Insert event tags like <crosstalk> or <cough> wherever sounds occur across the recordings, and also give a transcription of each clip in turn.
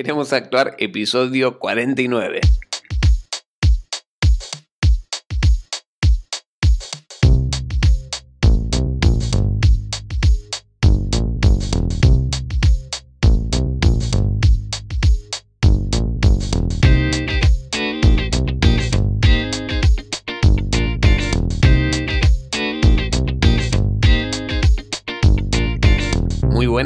Queremos actuar episodio 49.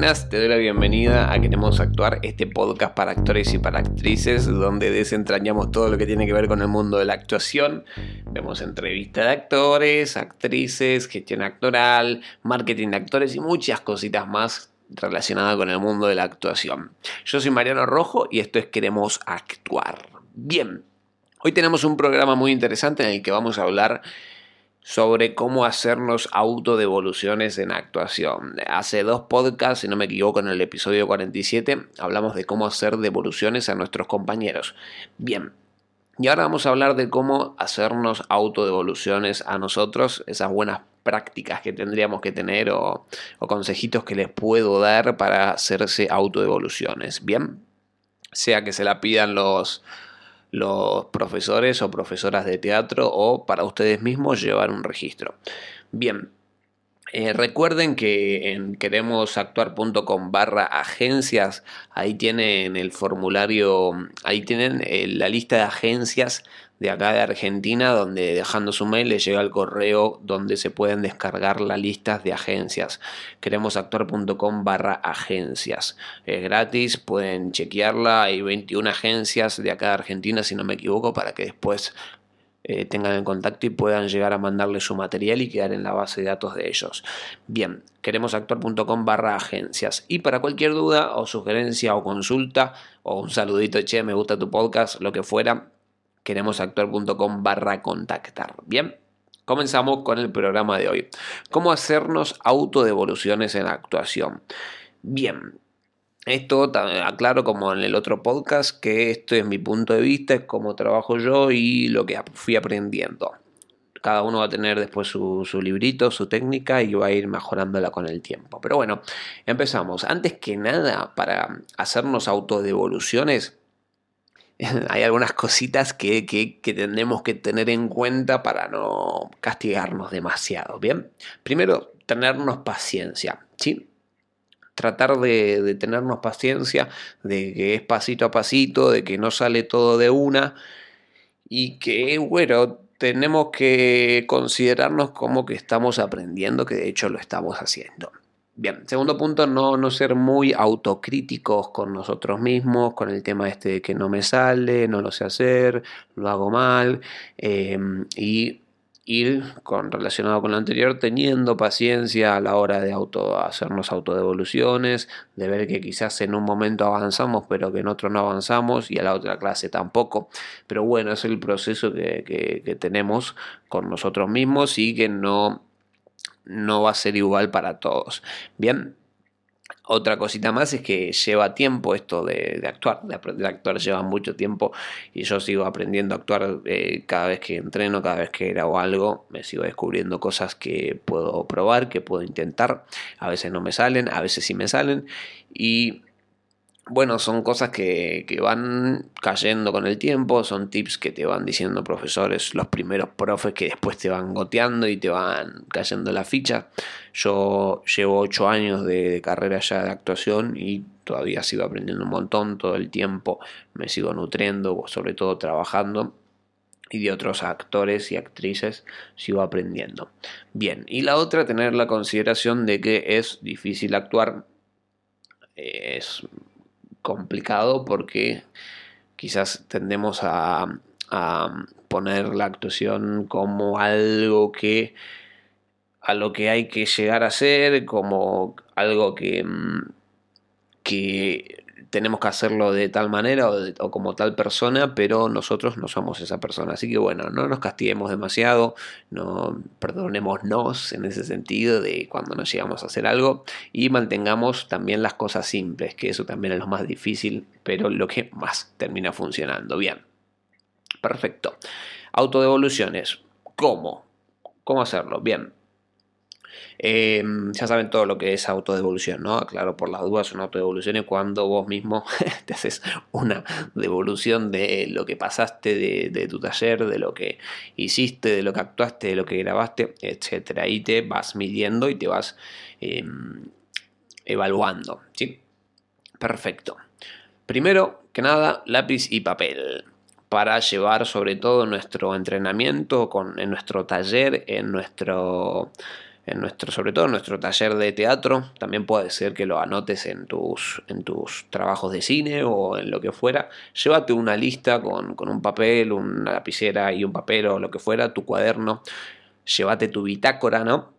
Te doy la bienvenida a Queremos Actuar, este podcast para actores y para actrices, donde desentrañamos todo lo que tiene que ver con el mundo de la actuación. Vemos entrevistas de actores, actrices, gestión actoral, marketing de actores y muchas cositas más relacionadas con el mundo de la actuación. Yo soy Mariano Rojo y esto es Queremos Actuar. Bien, hoy tenemos un programa muy interesante en el que vamos a hablar sobre cómo hacernos autodevoluciones en actuación. Hace dos podcasts, si no me equivoco, en el episodio 47, hablamos de cómo hacer devoluciones a nuestros compañeros. Bien, y ahora vamos a hablar de cómo hacernos autodevoluciones a nosotros, esas buenas prácticas que tendríamos que tener o, consejitos que les puedo dar para hacerse autodevoluciones. Bien, sea que se la pidan los los profesores o profesoras de teatro o para ustedes mismos llevar un registro. Bien, eh, recuerden que en queremosactuar.com barra agencias, ahí tienen el formulario, ahí tienen eh, la lista de agencias de acá de Argentina, donde dejando su mail les llega el correo donde se pueden descargar las listas de agencias. Queremosactuar.com barra agencias. Es gratis, pueden chequearla. Hay 21 agencias de acá de Argentina, si no me equivoco, para que después eh, tengan el contacto y puedan llegar a mandarle su material y quedar en la base de datos de ellos. Bien, queremosactuar.com barra agencias. Y para cualquier duda o sugerencia o consulta o un saludito, che, me gusta tu podcast, lo que fuera, queremosactuar.com barra contactar. Bien, comenzamos con el programa de hoy. ¿Cómo hacernos autodevoluciones en actuación? Bien, esto aclaro como en el otro podcast que esto es mi punto de vista, es cómo trabajo yo y lo que fui aprendiendo. Cada uno va a tener después su, su, librito, su técnica y va a ir mejorándola con el tiempo. Pero bueno, empezamos. Antes que nada, para hacernos autodevoluciones, <laughs> hay algunas cositas que, que, que, tendremos que tener en cuenta para no castigarnos demasiado. Bien, primero, tenernos paciencia, ¿sí? Tratar de, de tenernos paciencia, de que es pasito a pasito, de que no sale todo de una y que, bueno, tenemos que considerarnos como que estamos aprendiendo, que de hecho lo estamos haciendo. Bien, segundo punto, no, no ser muy autocríticos con nosotros mismos, con el tema este de que no me sale, no lo sé hacer, lo hago mal, em, y ir con, relacionado con lo anterior, teniendo paciencia a la hora de auto, hacernos autodevoluciones, de ver que quizás en un momento avanzamos, pero que en otro no avanzamos, y a la otra clase tampoco. Pero bueno, es el proceso que, que tenemos con nosotros mismos y que no no va a ser igual para todos. Bien, otra cosita más es que lleva tiempo esto de, actuar, de a actuar lleva mucho tiempo y yo sigo aprendiendo a actuar eh, cada vez que entreno, cada vez que grabo algo, me sigo descubriendo cosas que puedo probar, que puedo intentar, a veces no me salen, a veces sí me salen y bueno, son cosas que, van cayendo con el tiempo, son tips que te van diciendo profesores, los primeros profes que después te van goteando y te van cayendo la ficha. Yo llevo ocho años de, carrera ya de actuación y todavía sigo aprendiendo un montón todo el tiempo, me sigo nutriendo, sobre todo trabajando y de otros actores y actrices sigo aprendiendo. Bien, y la otra, tener la consideración de que es difícil actuar, es complicado porque quizás tendemos a, poner la actuación como algo que a lo que hay que llegar a ser, como algo que, mm, que tenemos que hacerlo de tal manera o, como tal persona, pero nosotros no somos esa persona. Así que bueno, no nos castiguemos demasiado, no perdonémonos en ese sentido de cuando nos llegamos a hacer algo y mantengamos también las cosas simples, que eso también es lo más difícil, pero lo que más termina funcionando. Bien, perfecto. Autodevoluciones. ¿Cómo? ¿Cómo hacerlo? Bien. Em, ya saben todo lo que es autodevolución, ¿no? Claro, por las dudas, una autodevolución es cuando vos mismo <laughs> te haces una devolución de lo que pasaste de, tu taller, de lo que hiciste, de lo que actuaste, de lo que grabaste, etc. Ahí te vas midiendo y te vas em, evaluando, ¿sí? Perfecto. Primero que nada, lápiz y papel para llevar sobre todo nuestro entrenamiento con, en nuestro taller, en nuestro en nuestro, sobre todo en nuestro taller de teatro. También puede ser que lo anotes en tus, en tus trabajos de cine o en lo que fuera. Llévate una lista con, con un papel, una lapicera y un papel o lo que fuera, tu cuaderno. Llévate tu bitácora, ¿no?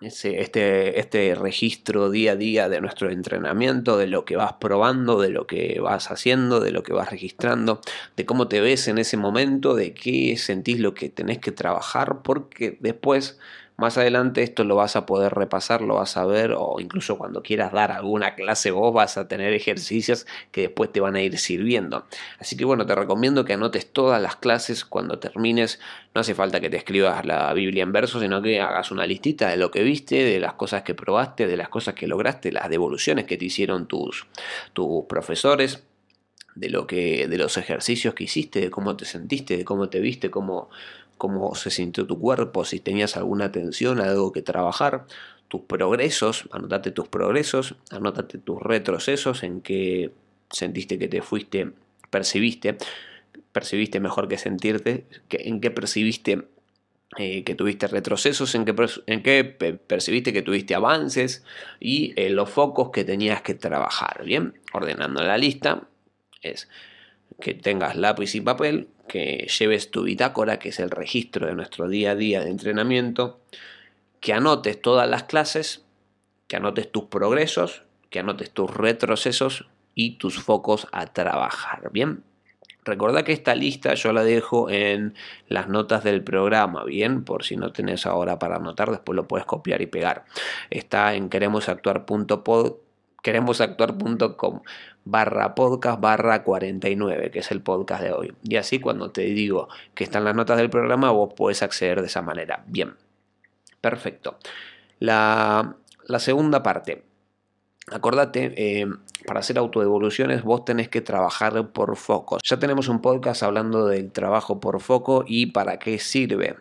este, este registro día a día de nuestro entrenamiento, de lo que vas probando, de lo que vas haciendo, de lo que vas registrando, de cómo te ves en ese momento, de qué sentís lo que tenés que trabajar, porque después más adelante esto lo vas a poder repasar, lo vas a ver o incluso cuando quieras dar alguna clase vos vas a tener ejercicios que después te van a ir sirviendo. Así que bueno, te recomiendo que anotes todas las clases cuando termines. No hace falta que te escribas la Biblia en verso, sino que hagas una listita de lo que viste, de las cosas que probaste, de las cosas que lograste, las devoluciones que te hicieron tus, tus profesores de lo que de los ejercicios que hiciste, de cómo te sentiste, de cómo te viste, cómo cómo se sintió tu cuerpo, si tenías alguna tensión, algo que trabajar, tus progresos, anótate tus progresos, anótate tus retrocesos, en que sentiste que te fuiste, percibiste, percibiste mejor que sentirte, en qué percibiste eh, que tuviste retrocesos, en qué, en percibiste que tuviste avances y eh, los focos que tenías que trabajar. Bien, ordenando la lista es que tengas lápiz y papel, que lleves tu bitácora, que es el registro de nuestro día a día de entrenamiento, que anotes todas las clases, que anotes tus progresos, que anotes tus retrocesos y tus focos a trabajar. Bien, Recordá que esta lista yo la dejo en las notas del programa, bien, por si no tenés ahora para anotar, después lo puedes copiar y pegar. Está en queremosactuar.pod queremosactuar.com barra podcast barra 49, que es el podcast de hoy. Y así cuando te digo que están las notas del programa, vos puedes acceder de esa manera. Bien, perfecto. La, segunda parte. Acordate, eh, para hacer autodevoluciones vos tenés que trabajar por focos. Ya tenemos un podcast hablando del trabajo por foco y para qué sirve.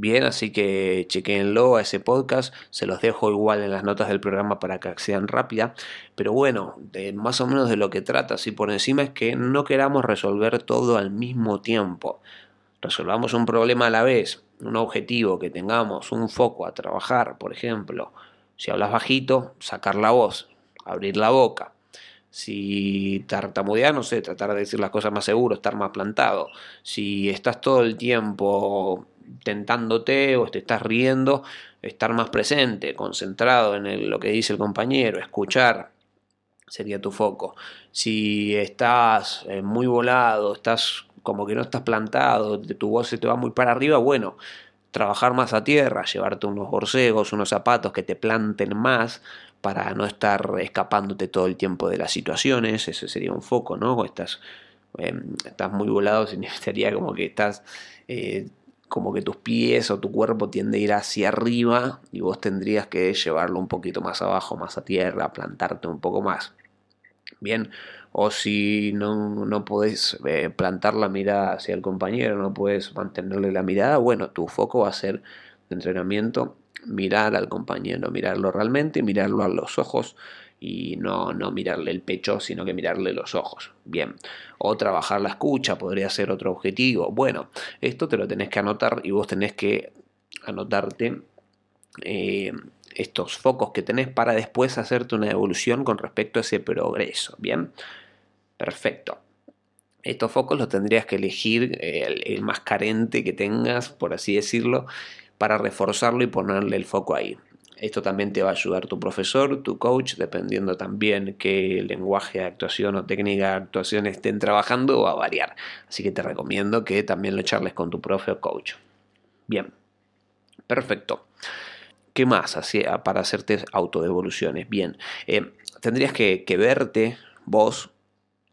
Bien, así que chequenlo a ese podcast, se los dejo igual en las notas del programa para que accedan rápida, pero bueno, de, más o menos de lo que trata, así por encima es que no queramos resolver todo al mismo tiempo. Resolvamos un problema a la vez, un objetivo que tengamos, un foco a trabajar, por ejemplo, si hablas bajito, sacar la voz, abrir la boca. Si tartamudeas, no sé, tratar de decir las cosas más seguro, estar más plantado. Si estás todo el tiempo tentándote o te estás riendo, estar más presente, concentrado en lo que dice el compañero, escuchar sería tu foco. Si estás eh, muy volado, estás como que no estás plantado, tu voz se te va muy para arriba, bueno, trabajar más a tierra, llevarte unos borcegos, unos zapatos que te planten más para no estar escapándote todo el tiempo de las situaciones, ese sería un foco, ¿no? Estás, em, estás muy volado, <laughs> significaría como que estás eh, como que tus pies o tu cuerpo tiende a ir hacia arriba y vos tendrías que llevarlo un poquito más abajo, más a tierra, plantarte un poco más. Bien, o si no, no podés eh, plantar la mirada hacia el compañero, no puedes mantenerle la mirada, bueno, tu foco va a ser de entrenamiento mirar al compañero, mirarlo realmente, mirarlo a los ojos y no, no mirarle el pecho, sino que mirarle los ojos. Bien, o trabajar la escucha podría ser otro objetivo. Bueno, esto te lo tenés que anotar y vos tenés que anotarte eh, estos focos que tenés para después hacerte una evolución con respecto a ese progreso. Bien, perfecto. Estos focos los tendrías que elegir el, el más carente que tengas, por así decirlo, para reforzarlo y ponerle el foco ahí. Esto también te va a ayudar tu profesor, tu coach, dependiendo también qué lenguaje de actuación o técnica de actuación estén trabajando, va a variar. Así que te recomiendo que también lo charles con tu profe o coach. Bien, perfecto. ¿Qué más hacía para hacerte autodevoluciones? Bien, eh, tendrías que, verte vos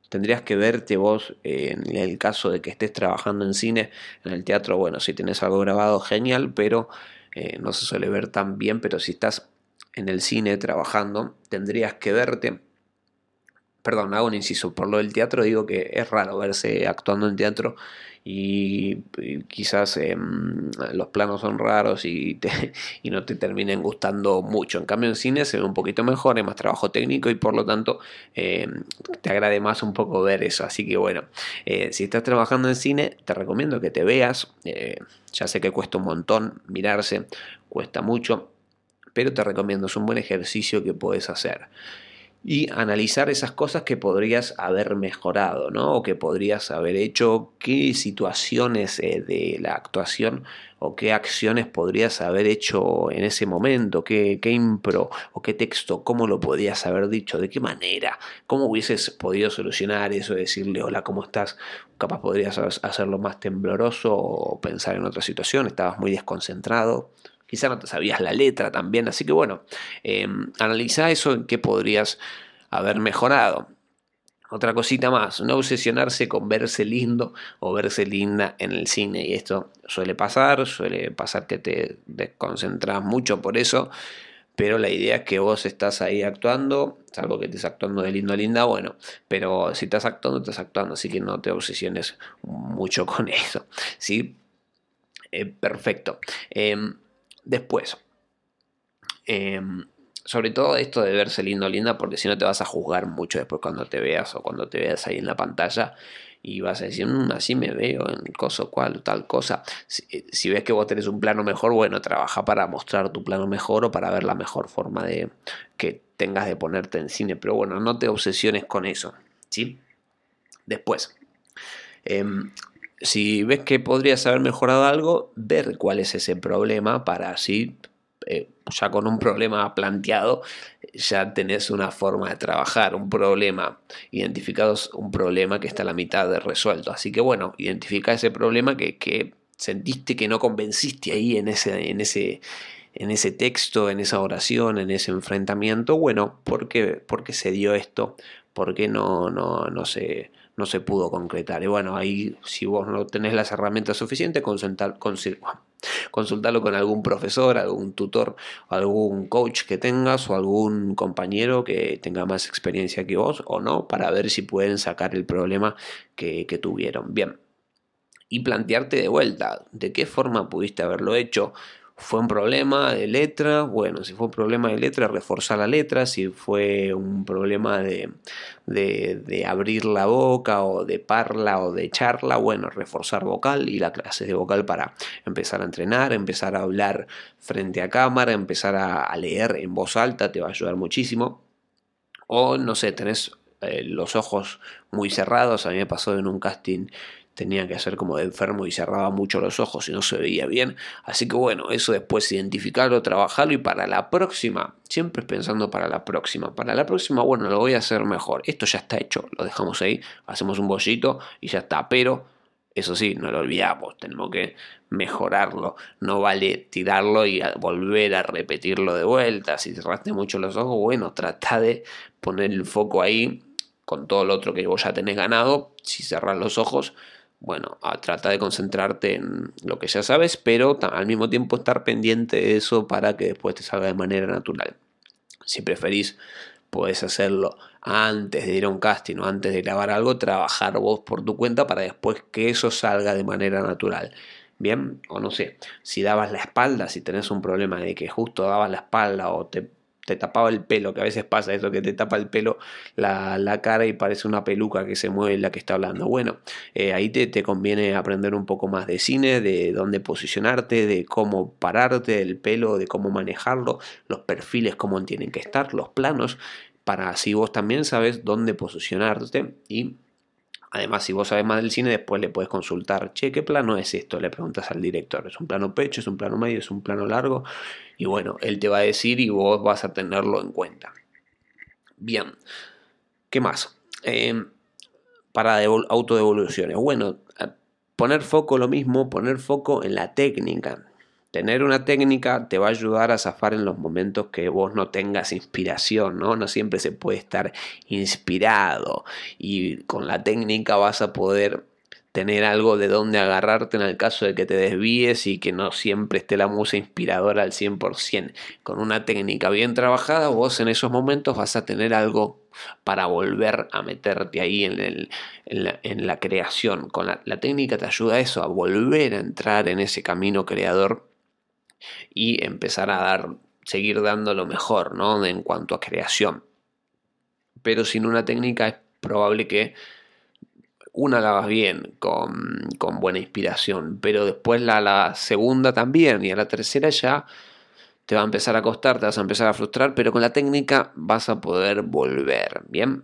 tendrías que verte vos en el caso de que estés trabajando en cine, en el teatro, bueno, si tenés algo grabado, genial, pero eh, no se suele ver tan bien, pero si estás en el cine trabajando, tendrías que verte perdón, hago un inciso, por lo del teatro digo que es raro verse actuando en teatro y, quizás em, los planos son raros <laughs> y, no te terminen gustando mucho. En cambio en cine se ve un poquito mejor, hay más trabajo técnico y por lo tanto em, te agrade más un poco ver eso. Así que bueno, eh, si estás trabajando en cine te recomiendo que te veas. Eh, ya sé que cuesta un montón mirarse, cuesta mucho, pero te recomiendo, es un buen ejercicio que puedes hacer y analizar esas cosas que podrías haber mejorado, ¿no? O que podrías haber hecho, qué situaciones eh, de la actuación o qué acciones podrías haber hecho en ese momento, qué, qué impro o qué texto, cómo lo podrías haber dicho, de qué manera, cómo hubieses podido solucionar eso, decirle hola, ¿cómo estás? Capaz podrías hacerlo más tembloroso o pensar en otra situación, estabas muy desconcentrado quizá no te sabías la letra también, así que bueno, eh, analiza eso en qué podrías haber mejorado. Otra cosita más, no obsesionarse con verse lindo o verse linda en el cine. Y esto suele pasar, suele pasar que te desconcentras mucho por eso. Pero la idea es que vos estás ahí actuando, salvo que estés actuando de lindo a linda, bueno, pero si estás actuando, estás actuando, así que no te obsesiones mucho con <laughs> eso, ¿sí? Eh, perfecto. Em, Después, em, sobre todo esto de verse lindo linda, porque si no te vas a juzgar mucho después cuando te veas o cuando te veas ahí en la pantalla y vas a decir, mm, así me veo en coso cual, tal cosa. Eh, si, ves que vos tenés un plano mejor, bueno, trabaja para mostrar tu plano mejor o para ver la mejor forma de que tengas de ponerte en cine. Pero bueno, no te obsesiones con eso, ¿sí? Después, em, si ves que podrías haber mejorado algo, ver cuál es ese problema para así, eh, ya con un problema planteado, ya tenés una forma de trabajar, un problema, identificados un problema que está a la mitad de resuelto. Así que bueno, identifica ese problema que, que sentiste que no convenciste ahí en ese, en ese, en ese texto, en esa oración, en ese enfrentamiento. Bueno, ¿por qué, se dio esto? ¿Por qué no, no, no se no se pudo concretar. Y bueno, ahí si vos no tenés las herramientas suficientes, consultar, consultarlo con algún profesor, algún tutor, algún coach que tengas o algún compañero que tenga más experiencia que vos o no, para ver si pueden sacar el problema que, que tuvieron. Bien. Y plantearte de vuelta, ¿de qué forma pudiste haberlo hecho? Fue un problema de letra, bueno, si fue un problema de letra, reforzar la letra, si fue un problema de, de, abrir la boca o de parla o de charla, bueno, reforzar vocal y la clase de vocal para empezar a entrenar, empezar a hablar frente a cámara, empezar a, leer en voz alta, te va a ayudar muchísimo. O no sé, tenés eh, los ojos muy cerrados, a mí me pasó en un casting tenía que hacer como de enfermo y cerraba mucho los ojos y no se veía bien. Así que bueno, eso después identificarlo, trabajarlo y para la próxima, siempre pensando para la próxima. Para la próxima, bueno, lo voy a hacer mejor. Esto ya está hecho, lo dejamos ahí, hacemos un bollito y ya está. Pero eso sí, no lo olvidamos, tenemos que mejorarlo. No vale tirarlo y volver a repetirlo de vuelta. Si cerraste mucho los ojos, bueno, trata de poner el foco ahí con todo lo otro que vos ya tenés ganado. Si cerras los ojos, bueno, trata de concentrarte en lo que ya sabes, pero al mismo tiempo estar pendiente de eso para que después te salga de manera natural. Si preferís, puedes hacerlo antes de ir a un casting o antes de grabar algo, trabajar vos por tu cuenta para después que eso salga de manera natural. Bien, o no sé, si dabas la espalda, si tenés un problema de que justo dabas la espalda o te te tapaba el pelo, que a veces pasa eso, que te tapa el pelo la, cara y parece una peluca que se mueve la que está hablando. Bueno, eh, ahí te, te, conviene aprender un poco más de cine, de dónde posicionarte, de cómo pararte el pelo, de cómo manejarlo, los perfiles, cómo tienen que estar, los planos, para así vos también sabes dónde posicionarte y Además, si vos sabes más del cine, después le puedes consultar, che, ¿qué plano es esto? Le preguntas al director, ¿es un plano pecho? ¿Es un plano medio? ¿Es un plano largo? Y bueno, él te va a decir y vos vas a tenerlo en cuenta. Bien, ¿qué más? Em, para autodevoluciones. Bueno, poner foco lo mismo, poner foco en la técnica. Tener una técnica te va a ayudar a zafar en los momentos que vos no tengas inspiración, ¿no? No siempre se puede estar inspirado y con la técnica vas a poder tener algo de donde agarrarte en el caso de que te desvíes y que no siempre esté la musa inspiradora al 100%. Con una técnica bien trabajada, vos en esos momentos vas a tener algo para volver a meterte ahí en, la, creación. Con la, la técnica te ayuda a eso, a volver a entrar en ese camino creador y empezar a dar, seguir dando lo mejor, ¿no? En cuanto a creación. Pero sin una técnica es probable que una la hagas bien, con, buena inspiración, pero después la, la, segunda también y a la tercera ya te va a empezar a costar, te vas a empezar a frustrar, pero con la técnica vas a poder volver, ¿bien?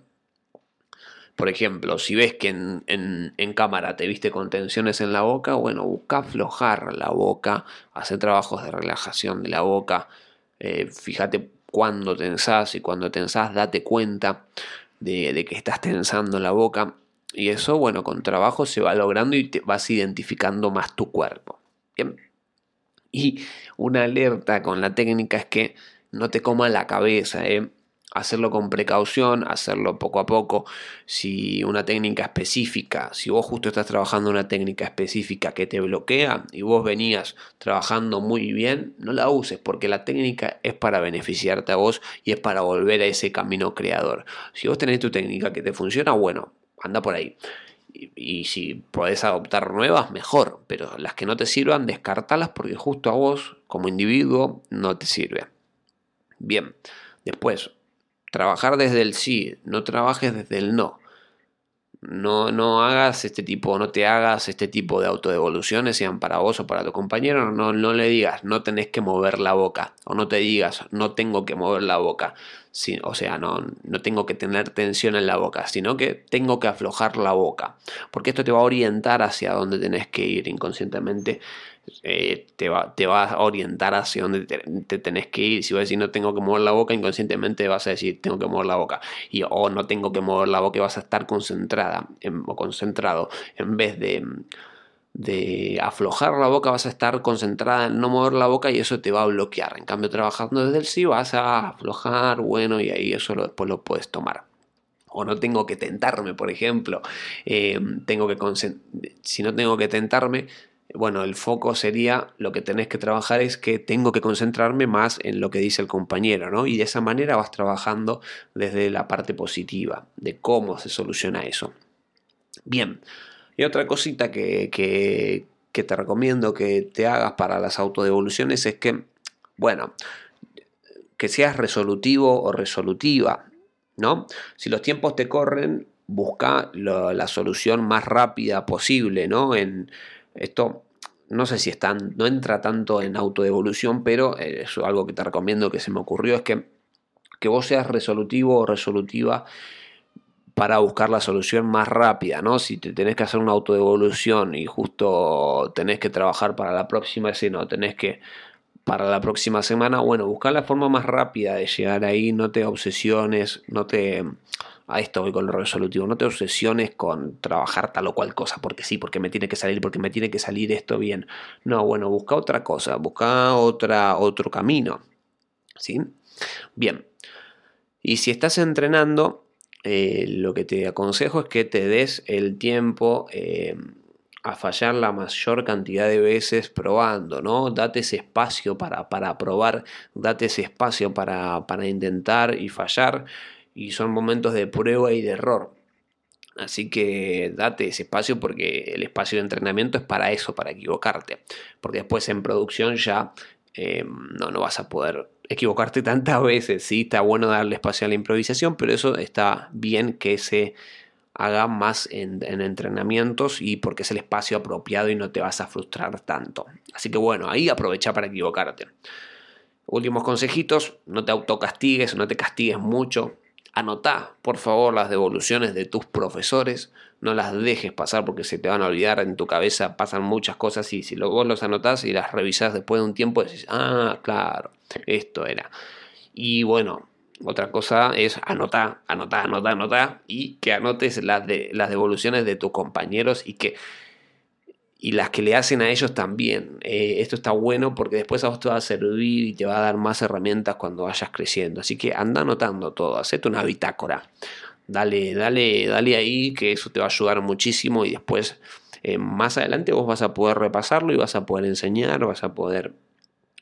Por ejemplo, si ves que en, en, cámara te viste con tensiones en la boca, bueno, busca aflojar la boca, hacer trabajos de relajación de la boca, eh, fíjate cuando tensás y cuando tensás date cuenta de, que estás tensando la boca y eso, bueno, con trabajo se va logrando y te vas identificando más tu cuerpo. Y una alerta con la técnica es que no te coma la cabeza, ¿eh? Hacerlo con precaución, hacerlo poco a poco. Si una técnica específica, si vos justo estás trabajando una técnica específica que te bloquea y vos venías trabajando muy bien, no la uses porque la técnica es para beneficiarte a vos y es para volver a ese camino creador. Si vos tenés tu técnica que te funciona, bueno, anda por ahí. Y, si podés adoptar nuevas, mejor. Pero las que no te sirvan, descartalas porque justo a vos, como individuo, no te sirve. Bien, después, trabajar desde el sí, no trabajes desde el no. No, no hagas este tipo, no te hagas este tipo de autodevoluciones, sean para vos o para tu compañero. No, no le digas, no tenés que mover la boca. O no te digas, no tengo que mover la boca. o sea, no, no tengo que tener tensión en la boca, sino que tengo que aflojar la boca. Porque esto te va a orientar hacia dónde tenés que ir inconscientemente eh, te, va, te va a orientar hacia dónde te, tenés que ir. Si vas a decir no tengo que mover la boca, inconscientemente vas a decir tengo que mover la boca. Y, o no tengo que mover la boca y vas a estar concentrada o concentrado. En vez de, de aflojar la boca, vas a estar concentrada en no mover la boca y eso te va a bloquear. En cambio, trabajando desde el sí, vas a aflojar, bueno, y ahí eso después lo puedes tomar o no tengo que tentarme, por ejemplo, eh, tengo que si no tengo que tentarme, bueno, el foco sería lo que tenés que trabajar es que tengo que concentrarme más en lo que dice el compañero, ¿no? Y de esa manera vas trabajando desde la parte positiva, de cómo se soluciona eso. Bien, y otra cosita que, que, te recomiendo que te hagas para las autodevoluciones es que, bueno, que seas resolutivo o resolutiva, ¿no? Si los tiempos te corren, busca la solución más rápida posible, ¿no? En, esto no sé si están, no entra tanto en autoevolución, pero eh, es algo que te recomiendo que se me ocurrió, es que, que vos seas resolutivo o resolutiva para buscar la solución más rápida, ¿no? Si te tenés que hacer una autoevolución y justo tenés que trabajar para la próxima escena o tenés que para la próxima semana, bueno, buscar la forma más rápida de llegar ahí, no te obsesiones, no te a esto voy con lo resolutivo. No te obsesiones con trabajar tal o cual cosa, porque sí, porque me tiene que salir, porque me tiene que salir esto bien. No, bueno, busca otra cosa, busca otra, otro camino. ¿Sí? Bien. Y si estás entrenando, eh, lo que te aconsejo es que te des el tiempo eh, a fallar la mayor cantidad de veces probando, ¿no? Date ese espacio para, para probar, date ese espacio para, para intentar y fallar y son momentos de prueba y de error. Así que date ese espacio porque el espacio de entrenamiento es para eso, para equivocarte. Porque después en producción ya eh, no, no vas a poder equivocarte <laughs> tantas veces. Sí, está bueno darle espacio a la improvisación, pero eso está bien que se haga más en, en, entrenamientos y porque es el espacio apropiado y no te vas a frustrar tanto. Así que bueno, ahí aprovecha para equivocarte. Últimos consejitos, no te autocastigues, no te castigues mucho. Anotá, por favor, las devoluciones de tus profesores. No las dejes pasar porque se te van a olvidar. En tu cabeza pasan muchas cosas y si vos los anotás y las revisás después de un tiempo, decís, ah, claro, esto era. Y bueno, otra cosa es anotar, anotar, anotar, anotar y que anotes las, de, las devoluciones de tus compañeros y que y las que le hacen a ellos también. Eh, esto está bueno porque después a vos te va a servir y te va a dar más herramientas cuando vayas creciendo. Así que anda anotando todo, hacete una bitácora. Dale, dale, dale ahí que eso te va a ayudar muchísimo y después eh, más adelante vos vas a poder repasarlo y vas a poder enseñar, vas a poder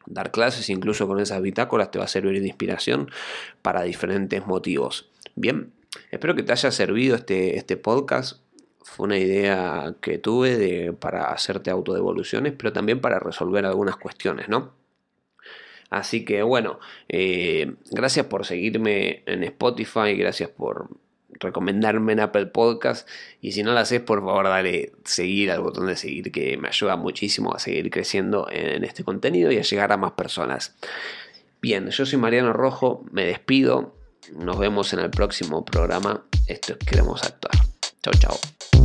dar clases, incluso con esas bitácoras te va a servir de inspiración para diferentes motivos. Bien, espero que te haya servido este, este podcast. Fue una idea que tuve para hacerte autodevoluciones, pero también para resolver algunas cuestiones, ¿no? Así que bueno, eh, gracias por seguirme en Spotify, gracias por recomendarme en Apple Podcast. Y si no lo haces, por favor, dale seguir al botón de seguir, que me ayuda muchísimo a seguir creciendo en este contenido y a llegar a más personas. Bien, yo soy Mariano Rojo, me despido. Nos vemos en el próximo programa. Esto es Queremos Actuar. Chau, chau.